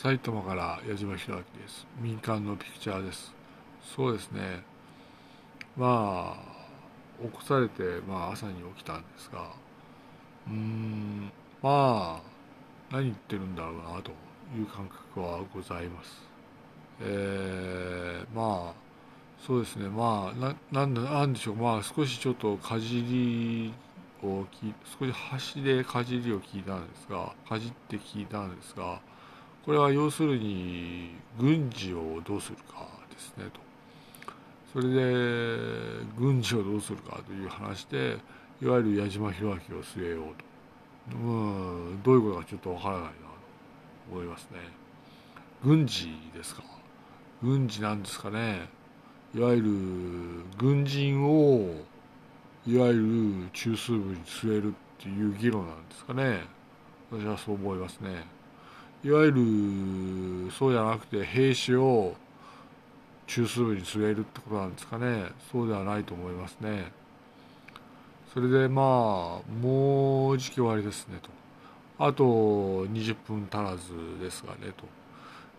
埼玉から矢島弘明です。民間のピクチャーです。そうですね。まあ起こされて、まあ、朝に起きたんですがうーんまあ何言ってるんだろうなという感覚はございます。えー、まあそうですね。まあななんなんでしょう。まあ少しちょっとかじりをき少し端でかじりを聞いたんですがかじって聞いたんですがこれは要するに軍事をどうするかですねと。それで軍事をどうするかという話でいわゆる矢島弘明を据えようと。うんどういうことかちょっとわからないなと思いますね。軍事ですか？軍事なんですかね？いわゆる軍人をいわゆる中枢部に据えるっていう議論なんですかね？私はそう思いますね。いわゆるそうじゃなくて兵士を中枢部に据えるってことなんですかね。そうではないと思いますね。それでまあもう時期終わりですねと。あと20分足らずですがねと。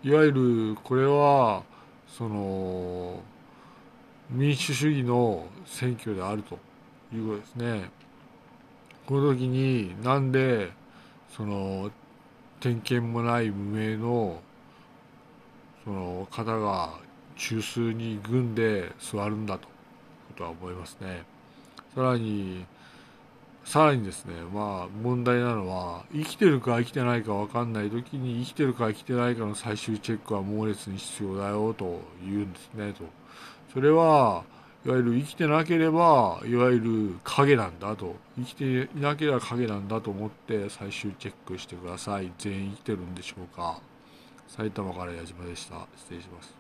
いわゆるこれはその民主主義の選挙であるということですね。この時になんでその点検もない無名のその方が中枢に軍で座るんだとことは思いますね。さらにさらにですねまあ問題なのは生きてるか生きてないか分かんない時に生きてるか生きてないかの最終チェックは猛烈に必要だよと言うんですねと。それはいわゆる生きてなければいわゆる影なんだと。生きていなければ影なんだと思って最終チェックしてください。全員生きてるんでしょうか。埼玉から矢島でした。失礼します。